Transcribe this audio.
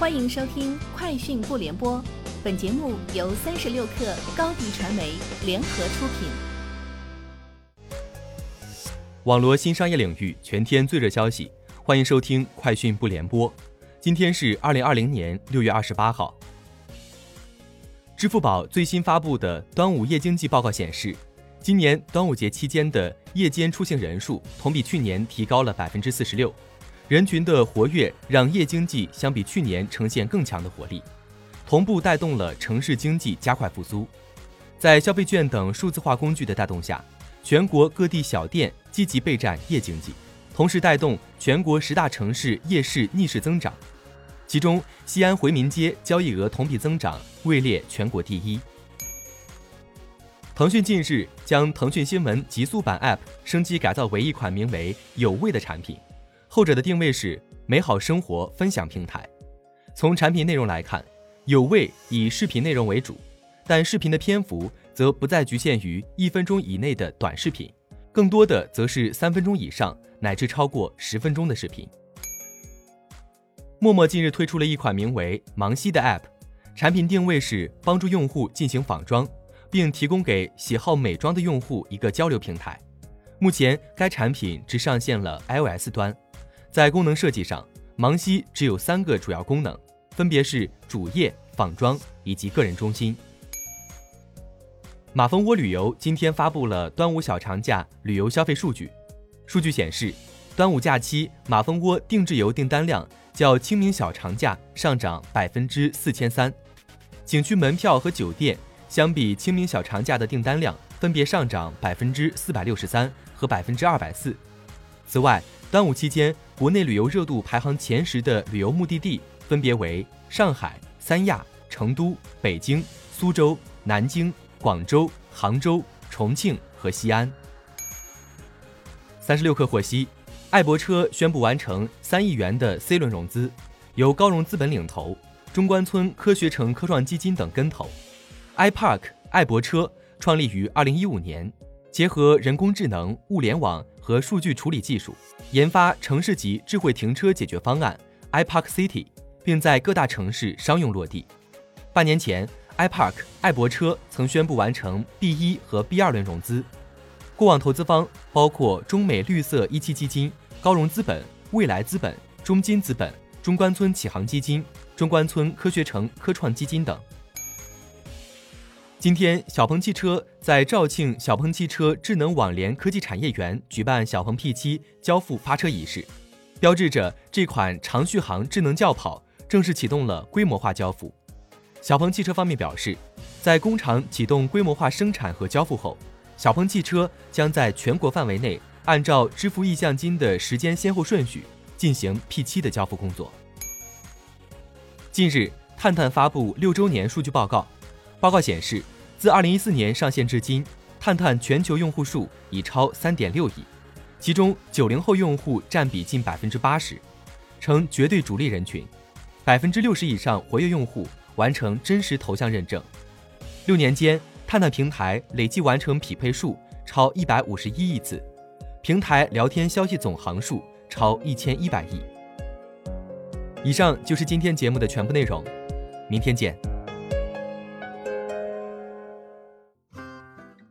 欢迎收听《快讯不联播》，本节目由三十六克高低传媒联合出品。网罗新商业领域全天最热消息，欢迎收听《快讯不联播》。今天是二零二零年六月二十八号。支付宝最新发布的端午夜经济报告显示，今年端午节期间的夜间出行人数同比去年提高了百分之四十六，人群的活跃让夜经济相比去年呈现更强的活力，同步带动了城市经济加快复苏。在消费券等数字化工具的带动下，全国各地小店积极备战夜经济，同时带动全国十大城市夜市逆势增长。其中，西安回民街交易额同比增长位列全国第一。腾讯近日将腾讯新闻极速版 App 升级改造为一款名为“有味”的产品，后者的定位是美好生活分享平台。从产品内容来看，有味以视频内容为主，但视频的篇幅则不再局限于一分钟以内的短视频，更多的则是三分钟以上乃至超过十分钟的视频。陌陌近日推出了一款名为“芒西”的 App，产品定位是帮助用户进行仿妆，并提供给喜好美妆的用户一个交流平台。目前，该产品只上线了 iOS 端。在功能设计上，芒西只有三个主要功能，分别是主页、仿妆以及个人中心。马蜂窝旅游今天发布了端午小长假旅游消费数据，数据显示，端午假期马蜂窝定制游订单量。较清明小长假上涨百分之四千三，景区门票和酒店相比清明小长假的订单量分别上涨百分之四百六十三和百分之二百四。此外，端午期间国内旅游热度排行前十的旅游目的地分别为上海、三亚、成都、北京、苏州、南京、广州、杭州、重庆和西安。三十六氪获悉。爱博车宣布完成三亿元的 C 轮融资，由高融资本领投，中关村科学城科创基金等跟投。iPark 爱博车创立于二零一五年，结合人工智能、物联网和数据处理技术，研发城市级智慧停车解决方案 iPark City，并在各大城市商用落地。半年前，iPark 爱博车曾宣布完成 B 一和 B 二轮融资。过往投资方包括中美绿色一期基金、高融资本、未来资本、中金资本、中关村启航基金、中关村科学城科创基金等。今天，小鹏汽车在肇庆小鹏汽车智能网联科技产业园举办小鹏 P7 交付发车仪式，标志着这款长续航智能轿跑正式启动了规模化交付。小鹏汽车方面表示，在工厂启动规模化生产和交付后。小鹏汽车将在全国范围内按照支付意向金的时间先后顺序进行 P7 的交付工作。近日，探探发布六周年数据报告，报告显示，自2014年上线至今，探探全球用户数已超3.6亿，其中90后用户占比近80%，成绝对主力人群，60%以上活跃用户完成真实头像认证。六年间。探探平台累计完成匹配数超一百五十一亿次，平台聊天消息总行数超一千一百亿。以上就是今天节目的全部内容，明天见。